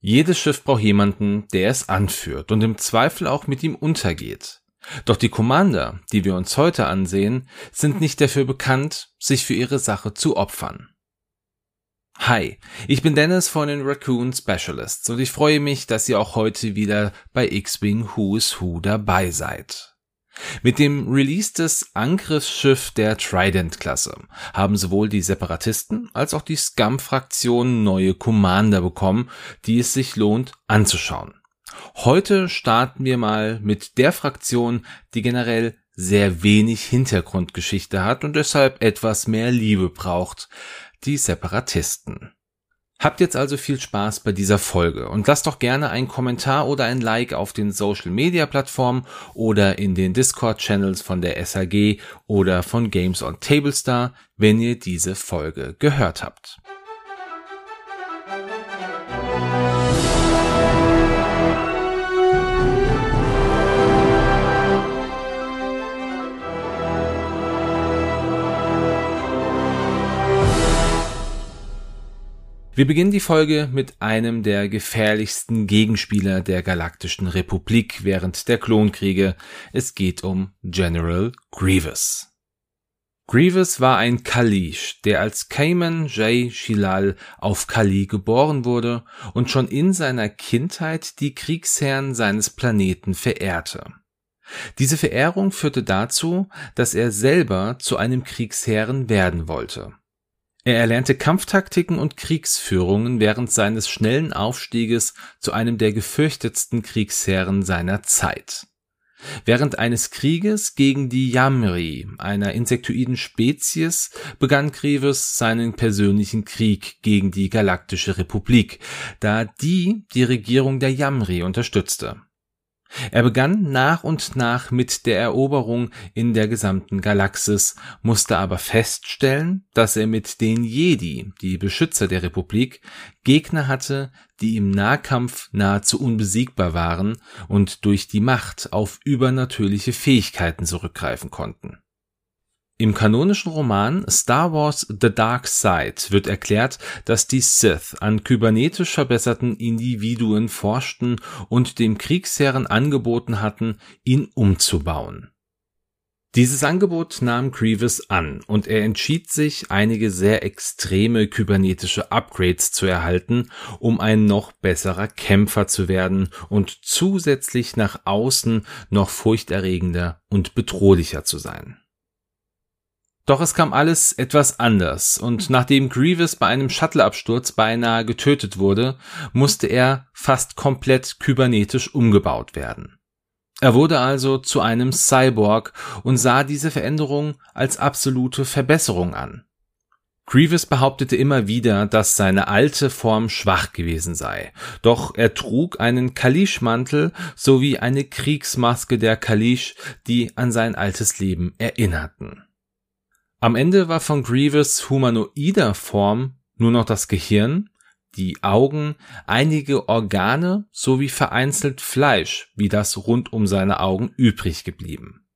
Jedes Schiff braucht jemanden, der es anführt und im Zweifel auch mit ihm untergeht. Doch die Commander, die wir uns heute ansehen, sind nicht dafür bekannt, sich für ihre Sache zu opfern. Hi, ich bin Dennis von den Raccoon Specialists und ich freue mich, dass ihr auch heute wieder bei X-Wing Who is Who dabei seid. Mit dem Release des Angriffsschiff der Trident-Klasse haben sowohl die Separatisten als auch die Scum-Fraktion neue Commander bekommen, die es sich lohnt anzuschauen. Heute starten wir mal mit der Fraktion, die generell sehr wenig Hintergrundgeschichte hat und deshalb etwas mehr Liebe braucht die Separatisten. Habt jetzt also viel Spaß bei dieser Folge und lasst doch gerne einen Kommentar oder ein Like auf den Social Media Plattformen oder in den Discord Channels von der SAG oder von Games on Tablestar, wenn ihr diese Folge gehört habt. Wir beginnen die Folge mit einem der gefährlichsten Gegenspieler der Galaktischen Republik während der Klonkriege. Es geht um General Grievous. Grievous war ein Kalish, der als Cayman J. Shilal auf Kali geboren wurde und schon in seiner Kindheit die Kriegsherren seines Planeten verehrte. Diese Verehrung führte dazu, dass er selber zu einem Kriegsherren werden wollte. Er erlernte Kampftaktiken und Kriegsführungen während seines schnellen Aufstieges zu einem der gefürchtetsten Kriegsherren seiner Zeit. Während eines Krieges gegen die Yamri, einer insektoiden Spezies, begann Grievous seinen persönlichen Krieg gegen die Galaktische Republik, da die die Regierung der Yamri unterstützte. Er begann nach und nach mit der Eroberung in der gesamten Galaxis, musste aber feststellen, dass er mit den Jedi, die Beschützer der Republik, Gegner hatte, die im Nahkampf nahezu unbesiegbar waren und durch die Macht auf übernatürliche Fähigkeiten zurückgreifen konnten im kanonischen Roman Star Wars The Dark Side wird erklärt, dass die Sith an kybernetisch verbesserten Individuen forschten und dem Kriegsherren angeboten hatten, ihn umzubauen. Dieses Angebot nahm Grievous an und er entschied sich, einige sehr extreme kybernetische Upgrades zu erhalten, um ein noch besserer Kämpfer zu werden und zusätzlich nach außen noch furchterregender und bedrohlicher zu sein. Doch es kam alles etwas anders und nachdem Grievous bei einem Shuttleabsturz beinahe getötet wurde, musste er fast komplett kybernetisch umgebaut werden. Er wurde also zu einem Cyborg und sah diese Veränderung als absolute Verbesserung an. Grievous behauptete immer wieder, dass seine alte Form schwach gewesen sei, doch er trug einen Kalish-Mantel sowie eine Kriegsmaske der Kalish, die an sein altes Leben erinnerten. Am Ende war von Grievous humanoider Form nur noch das Gehirn, die Augen, einige Organe sowie vereinzelt Fleisch, wie das rund um seine Augen übrig geblieben.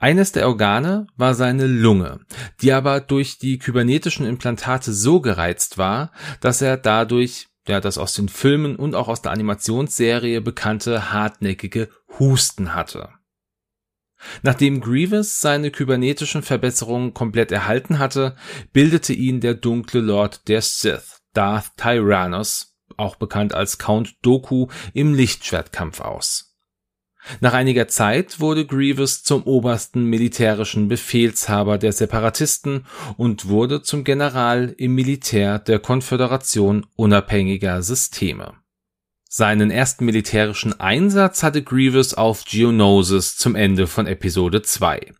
Eines der Organe war seine Lunge, die aber durch die kybernetischen Implantate so gereizt war, dass er dadurch ja das aus den Filmen und auch aus der Animationsserie bekannte hartnäckige Husten hatte. Nachdem Grievous seine kybernetischen Verbesserungen komplett erhalten hatte, bildete ihn der dunkle Lord der Sith, Darth Tyrannus, auch bekannt als Count Doku, im Lichtschwertkampf aus. Nach einiger Zeit wurde Grievous zum obersten militärischen Befehlshaber der Separatisten und wurde zum General im Militär der Konföderation unabhängiger Systeme. Seinen ersten militärischen Einsatz hatte Grievous auf Geonosis zum Ende von Episode 2.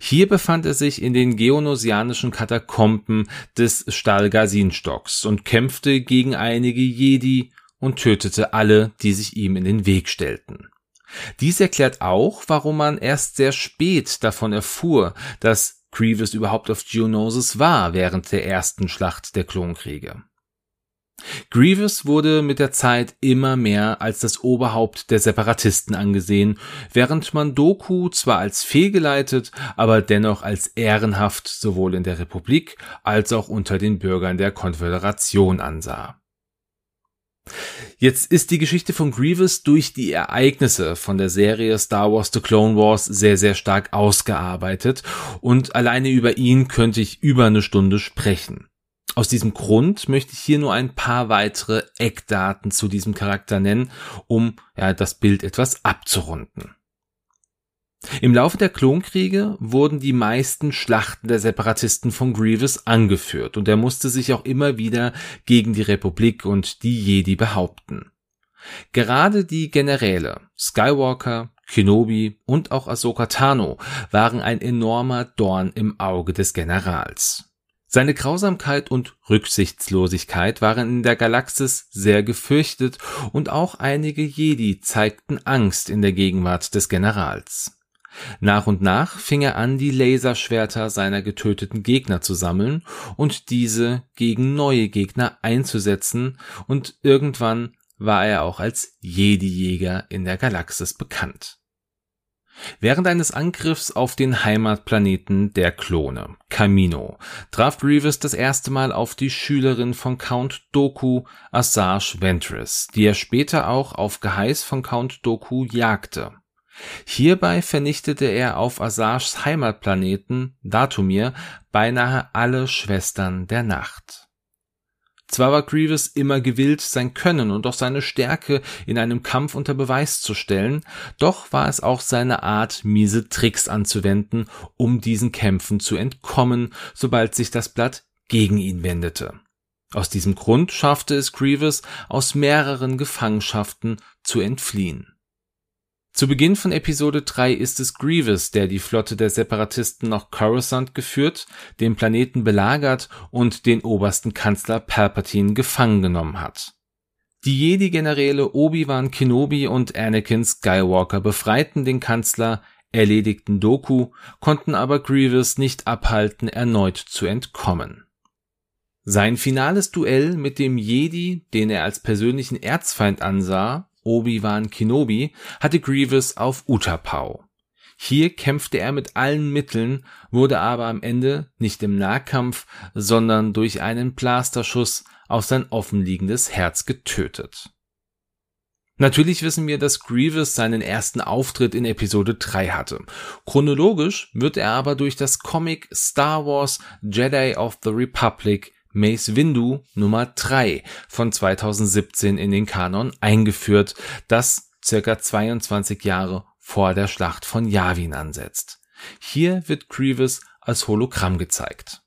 Hier befand er sich in den geonosianischen Katakomben des Stahlgasinstocks und kämpfte gegen einige Jedi und tötete alle, die sich ihm in den Weg stellten. Dies erklärt auch, warum man erst sehr spät davon erfuhr, dass Grievous überhaupt auf Geonosis war während der ersten Schlacht der Klonkriege. Grievous wurde mit der Zeit immer mehr als das Oberhaupt der Separatisten angesehen, während man Doku zwar als fehlgeleitet, aber dennoch als ehrenhaft sowohl in der Republik als auch unter den Bürgern der Konföderation ansah. Jetzt ist die Geschichte von Grievous durch die Ereignisse von der Serie Star Wars The Clone Wars sehr, sehr stark ausgearbeitet und alleine über ihn könnte ich über eine Stunde sprechen. Aus diesem Grund möchte ich hier nur ein paar weitere Eckdaten zu diesem Charakter nennen, um ja, das Bild etwas abzurunden. Im Laufe der Klonkriege wurden die meisten Schlachten der Separatisten von Grievous angeführt und er musste sich auch immer wieder gegen die Republik und die Jedi behaupten. Gerade die Generäle Skywalker, Kenobi und auch Ahsoka Tano waren ein enormer Dorn im Auge des Generals. Seine Grausamkeit und Rücksichtslosigkeit waren in der Galaxis sehr gefürchtet und auch einige Jedi zeigten Angst in der Gegenwart des Generals. Nach und nach fing er an, die Laserschwerter seiner getöteten Gegner zu sammeln und diese gegen neue Gegner einzusetzen, und irgendwann war er auch als Jedi-Jäger in der Galaxis bekannt. Während eines Angriffs auf den Heimatplaneten der Klone, Kamino, traf Grievous das erste Mal auf die Schülerin von Count Doku, Asajj Ventress, die er später auch auf Geheiß von Count Doku jagte. Hierbei vernichtete er auf Asajs Heimatplaneten Datumir beinahe alle Schwestern der Nacht. Zwar war Grievous immer gewillt, sein Können und auch seine Stärke in einem Kampf unter Beweis zu stellen, doch war es auch seine Art, miese Tricks anzuwenden, um diesen Kämpfen zu entkommen, sobald sich das Blatt gegen ihn wendete. Aus diesem Grund schaffte es Grievous, aus mehreren Gefangenschaften zu entfliehen. Zu Beginn von Episode 3 ist es Grievous, der die Flotte der Separatisten nach Coruscant geführt, den Planeten belagert und den obersten Kanzler Palpatine gefangen genommen hat. Die Jedi-Generäle Obi-Wan Kenobi und Anakin Skywalker befreiten den Kanzler, erledigten Doku, konnten aber Grievous nicht abhalten, erneut zu entkommen. Sein finales Duell mit dem Jedi, den er als persönlichen Erzfeind ansah, Obi-Wan Kenobi hatte Grievous auf Utapau. Hier kämpfte er mit allen Mitteln, wurde aber am Ende nicht im Nahkampf, sondern durch einen Blasterschuss auf sein offenliegendes Herz getötet. Natürlich wissen wir, dass Grievous seinen ersten Auftritt in Episode 3 hatte. Chronologisch wird er aber durch das Comic Star Wars Jedi of the Republic Mace Windu Nummer 3 von 2017 in den Kanon eingeführt, das circa 22 Jahre vor der Schlacht von Yavin ansetzt. Hier wird Grievous als Hologramm gezeigt.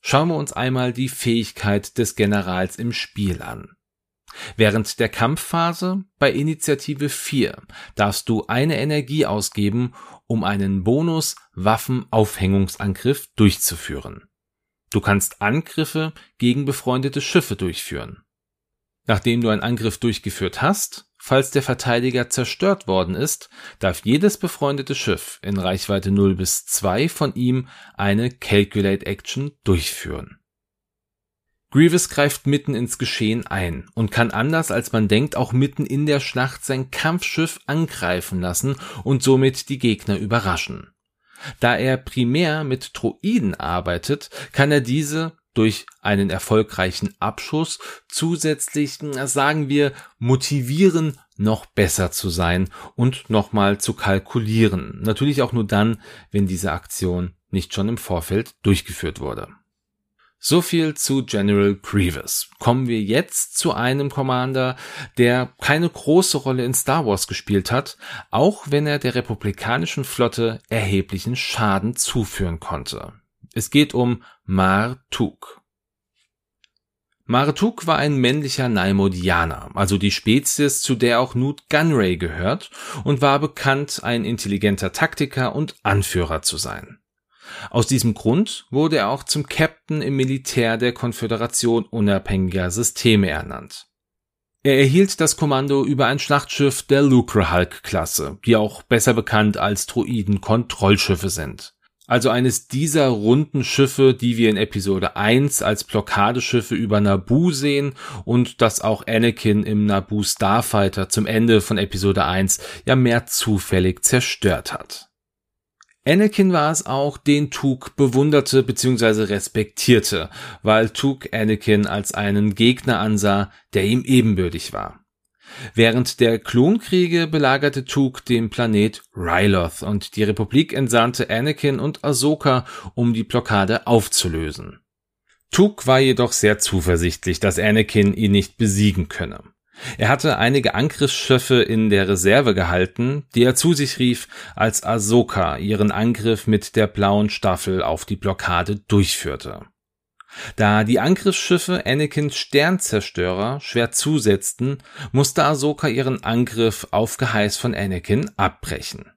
Schauen wir uns einmal die Fähigkeit des Generals im Spiel an. Während der Kampfphase bei Initiative 4 darfst du eine Energie ausgeben, um einen Bonus Waffenaufhängungsangriff durchzuführen. Du kannst Angriffe gegen befreundete Schiffe durchführen. Nachdem du einen Angriff durchgeführt hast, falls der Verteidiger zerstört worden ist, darf jedes befreundete Schiff in Reichweite 0 bis 2 von ihm eine Calculate Action durchführen. Grievous greift mitten ins Geschehen ein und kann anders als man denkt auch mitten in der Schlacht sein Kampfschiff angreifen lassen und somit die Gegner überraschen. Da er primär mit Droiden arbeitet, kann er diese durch einen erfolgreichen Abschuss zusätzlich, sagen wir, motivieren, noch besser zu sein und nochmal zu kalkulieren. Natürlich auch nur dann, wenn diese Aktion nicht schon im Vorfeld durchgeführt wurde. So viel zu General Grievous. Kommen wir jetzt zu einem Commander, der keine große Rolle in Star Wars gespielt hat, auch wenn er der republikanischen Flotte erheblichen Schaden zuführen konnte. Es geht um Martuk. Martuk war ein männlicher Naimodianer, also die Spezies, zu der auch Newt Gunray gehört, und war bekannt, ein intelligenter Taktiker und Anführer zu sein. Aus diesem Grund wurde er auch zum Captain im Militär der Konföderation unabhängiger Systeme ernannt. Er erhielt das Kommando über ein Schlachtschiff der Lucrehulk-Klasse, die auch besser bekannt als Droiden-Kontrollschiffe sind. Also eines dieser runden Schiffe, die wir in Episode 1 als Blockadeschiffe über Naboo sehen und das auch Anakin im Naboo Starfighter zum Ende von Episode 1 ja mehr zufällig zerstört hat. Anakin war es auch, den Tuke bewunderte bzw. respektierte, weil Tuke Anakin als einen Gegner ansah, der ihm ebenbürtig war. Während der Klonkriege belagerte Tuke den Planet Ryloth und die Republik entsandte Anakin und Ahsoka, um die Blockade aufzulösen. Tuke war jedoch sehr zuversichtlich, dass Anakin ihn nicht besiegen könne. Er hatte einige Angriffsschiffe in der Reserve gehalten, die er zu sich rief, als Ahsoka ihren Angriff mit der blauen Staffel auf die Blockade durchführte. Da die Angriffsschiffe Anakins Sternzerstörer schwer zusetzten, musste Ahsoka ihren Angriff auf Geheiß von Anakin abbrechen.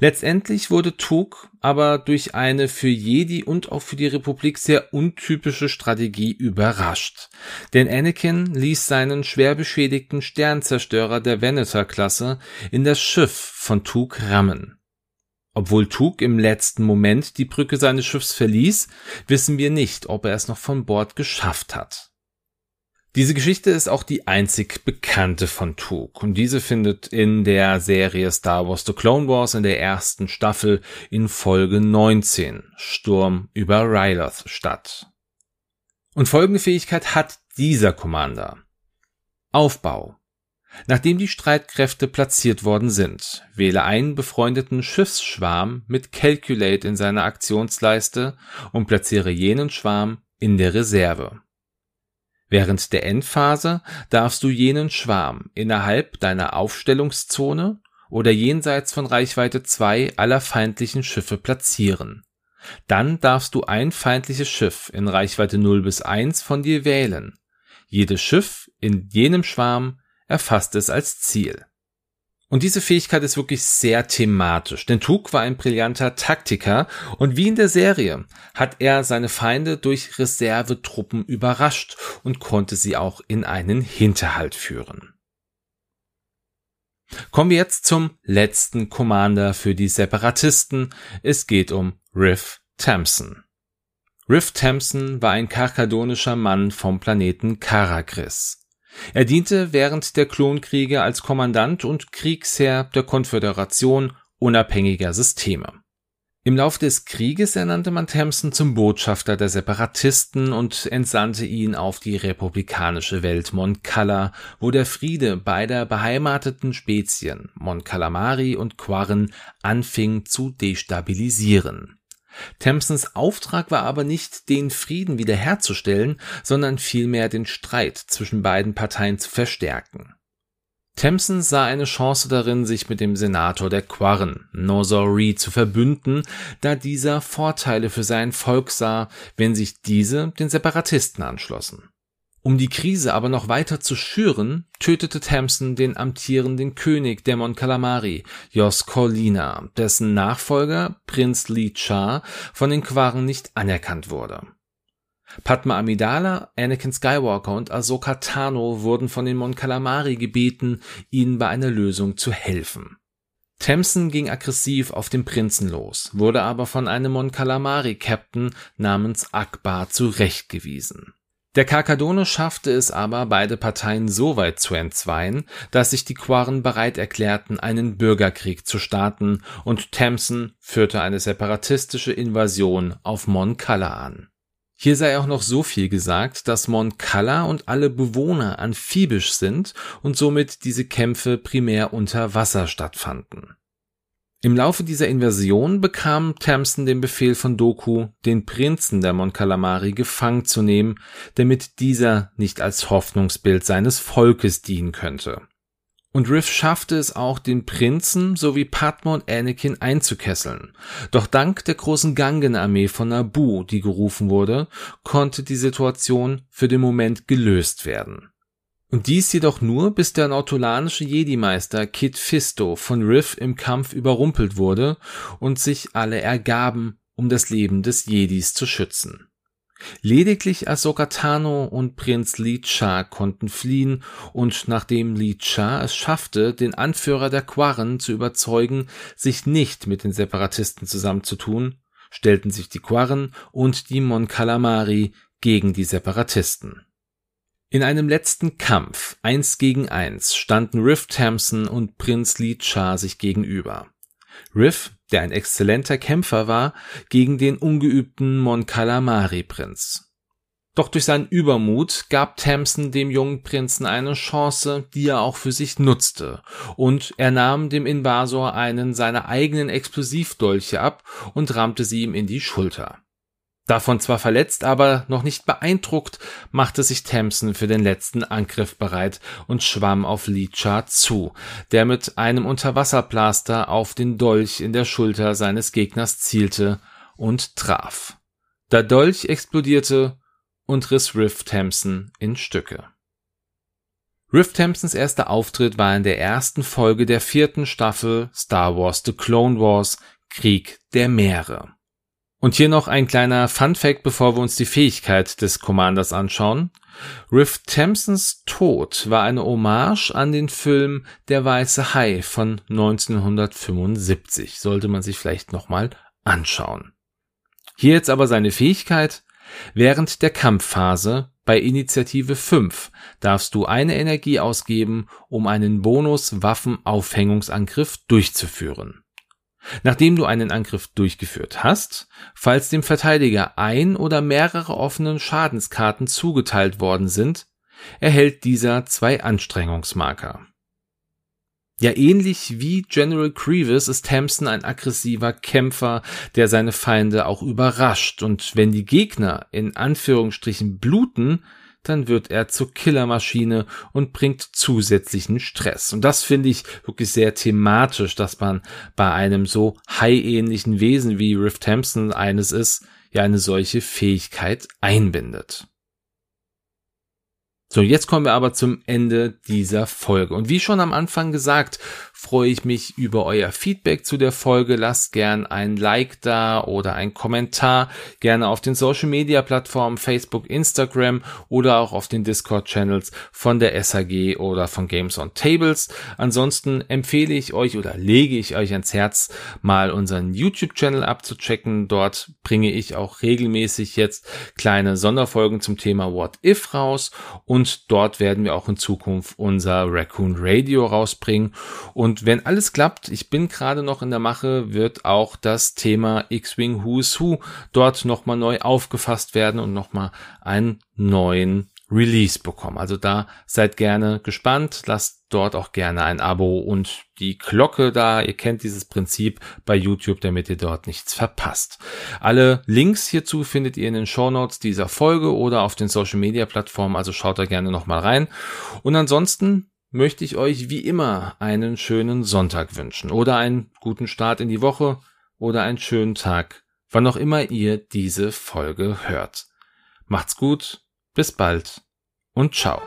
Letztendlich wurde Tug aber durch eine für Jedi und auch für die Republik sehr untypische Strategie überrascht. Denn Anakin ließ seinen schwer beschädigten Sternzerstörer der Venator-Klasse in das Schiff von Tug rammen. Obwohl Tug im letzten Moment die Brücke seines Schiffs verließ, wissen wir nicht, ob er es noch von Bord geschafft hat. Diese Geschichte ist auch die einzig bekannte von Tug und diese findet in der Serie Star Wars The Clone Wars in der ersten Staffel in Folge 19 Sturm über Ryloth statt. Und folgende Fähigkeit hat dieser Commander. Aufbau. Nachdem die Streitkräfte platziert worden sind, wähle einen befreundeten Schiffsschwarm mit Calculate in seiner Aktionsleiste und platziere jenen Schwarm in der Reserve. Während der Endphase darfst du jenen Schwarm innerhalb deiner Aufstellungszone oder jenseits von Reichweite 2 aller feindlichen Schiffe platzieren. Dann darfst du ein feindliches Schiff in Reichweite 0 bis 1 von dir wählen. Jedes Schiff in jenem Schwarm erfasst es als Ziel. Und diese Fähigkeit ist wirklich sehr thematisch, denn Tug war ein brillanter Taktiker und wie in der Serie hat er seine Feinde durch Reservetruppen überrascht und konnte sie auch in einen Hinterhalt führen. Kommen wir jetzt zum letzten Commander für die Separatisten. Es geht um Riff Tamson. Riff Tamson war ein karkadonischer Mann vom Planeten Karakris. Er diente während der Klonkriege als Kommandant und Kriegsherr der Konföderation unabhängiger Systeme. Im Lauf des Krieges ernannte man Tamson zum Botschafter der Separatisten und entsandte ihn auf die republikanische Welt Mon Cala, wo der Friede beider beheimateten Spezien Mon Calamari und Quarren anfing zu destabilisieren. Thamsons Auftrag war aber nicht, den Frieden wiederherzustellen, sondern vielmehr den Streit zwischen beiden Parteien zu verstärken. Thamson sah eine Chance darin, sich mit dem Senator der Quarren, Nozori, zu verbünden, da dieser Vorteile für sein Volk sah, wenn sich diese den Separatisten anschlossen. Um die Krise aber noch weiter zu schüren, tötete Tamson den amtierenden König der Mon Calamari, Jos Corlina, dessen Nachfolger, Prinz Li Cha, von den Quaren nicht anerkannt wurde. Padma Amidala, Anakin Skywalker und Ahsoka Tano wurden von den Mon Calamari gebeten, ihnen bei einer Lösung zu helfen. Tamson ging aggressiv auf den Prinzen los, wurde aber von einem Mon Calamari Captain namens Akbar zurechtgewiesen. Der Karkadone schaffte es aber, beide Parteien so weit zu entzweien, dass sich die Quaren bereit erklärten, einen Bürgerkrieg zu starten, und Tamson führte eine separatistische Invasion auf Mon Cala an. Hier sei auch noch so viel gesagt, dass Mon Cala und alle Bewohner amphibisch sind und somit diese Kämpfe primär unter Wasser stattfanden. Im Laufe dieser Invasion bekam Tamson den Befehl von Doku, den Prinzen der Mon Calamari gefangen zu nehmen, damit dieser nicht als Hoffnungsbild seines Volkes dienen könnte. Und Riff schaffte es auch, den Prinzen sowie Padma und Anakin einzukesseln. Doch dank der großen Gangenarmee von Naboo, die gerufen wurde, konnte die Situation für den Moment gelöst werden. Und dies jedoch nur, bis der nautolanische Jedi-Meister Kit Fisto von Riff im Kampf überrumpelt wurde und sich alle ergaben, um das Leben des Jedis zu schützen. Lediglich Ahsoka Tano und Prinz Li Cha konnten fliehen und nachdem Li Cha es schaffte, den Anführer der Quarren zu überzeugen, sich nicht mit den Separatisten zusammenzutun, stellten sich die Quarren und die Mon Calamari gegen die Separatisten. In einem letzten Kampf, eins gegen eins, standen Riff Tamson und Prinz Li Cha sich gegenüber. Riff der ein exzellenter Kämpfer war, gegen den ungeübten Mon Calamari Prinz. Doch durch seinen Übermut gab Tamsin dem jungen Prinzen eine Chance, die er auch für sich nutzte, und er nahm dem Invasor einen seiner eigenen Explosivdolche ab und rammte sie ihm in die Schulter. Davon zwar verletzt, aber noch nicht beeindruckt, machte sich Tamsin für den letzten Angriff bereit und schwamm auf Licha zu, der mit einem Unterwasserplaster auf den Dolch in der Schulter seines Gegners zielte und traf. Der Dolch explodierte und riss Riff Thompson in Stücke. Riff Thompsons erster Auftritt war in der ersten Folge der vierten Staffel Star Wars The Clone Wars Krieg der Meere. Und hier noch ein kleiner Fun Fact, bevor wir uns die Fähigkeit des Commanders anschauen. Riff Thompsons Tod war eine Hommage an den Film Der Weiße Hai von 1975. Sollte man sich vielleicht nochmal anschauen. Hier jetzt aber seine Fähigkeit. Während der Kampfphase bei Initiative 5 darfst du eine Energie ausgeben, um einen Bonus-Waffenaufhängungsangriff durchzuführen. Nachdem du einen Angriff durchgeführt hast, falls dem Verteidiger ein oder mehrere offenen Schadenskarten zugeteilt worden sind, erhält dieser zwei Anstrengungsmarker. Ja, ähnlich wie General Grievous ist Tamsin ein aggressiver Kämpfer, der seine Feinde auch überrascht. Und wenn die Gegner in Anführungsstrichen bluten, dann wird er zur Killermaschine und bringt zusätzlichen Stress. Und das finde ich wirklich sehr thematisch, dass man bei einem so high-ähnlichen Wesen wie Riff Thompson eines ist, ja eine solche Fähigkeit einbindet. So, jetzt kommen wir aber zum Ende dieser Folge. Und wie schon am Anfang gesagt, freue ich mich über euer Feedback zu der Folge. Lasst gern ein Like da oder ein Kommentar. Gerne auf den Social Media Plattformen Facebook, Instagram oder auch auf den Discord Channels von der SAG oder von Games on Tables. Ansonsten empfehle ich euch oder lege ich euch ans Herz, mal unseren YouTube Channel abzuchecken. Dort bringe ich auch regelmäßig jetzt kleine Sonderfolgen zum Thema What If raus und dort werden wir auch in Zukunft unser Raccoon Radio rausbringen. Und und wenn alles klappt, ich bin gerade noch in der Mache, wird auch das Thema X-Wing Who's Who dort nochmal neu aufgefasst werden und nochmal einen neuen Release bekommen. Also da seid gerne gespannt, lasst dort auch gerne ein Abo und die Glocke da. Ihr kennt dieses Prinzip bei YouTube, damit ihr dort nichts verpasst. Alle Links hierzu findet ihr in den Show Notes dieser Folge oder auf den Social Media Plattformen, also schaut da gerne nochmal rein. Und ansonsten möchte ich euch wie immer einen schönen Sonntag wünschen oder einen guten Start in die Woche oder einen schönen Tag, wann auch immer ihr diese Folge hört. Macht's gut, bis bald und ciao.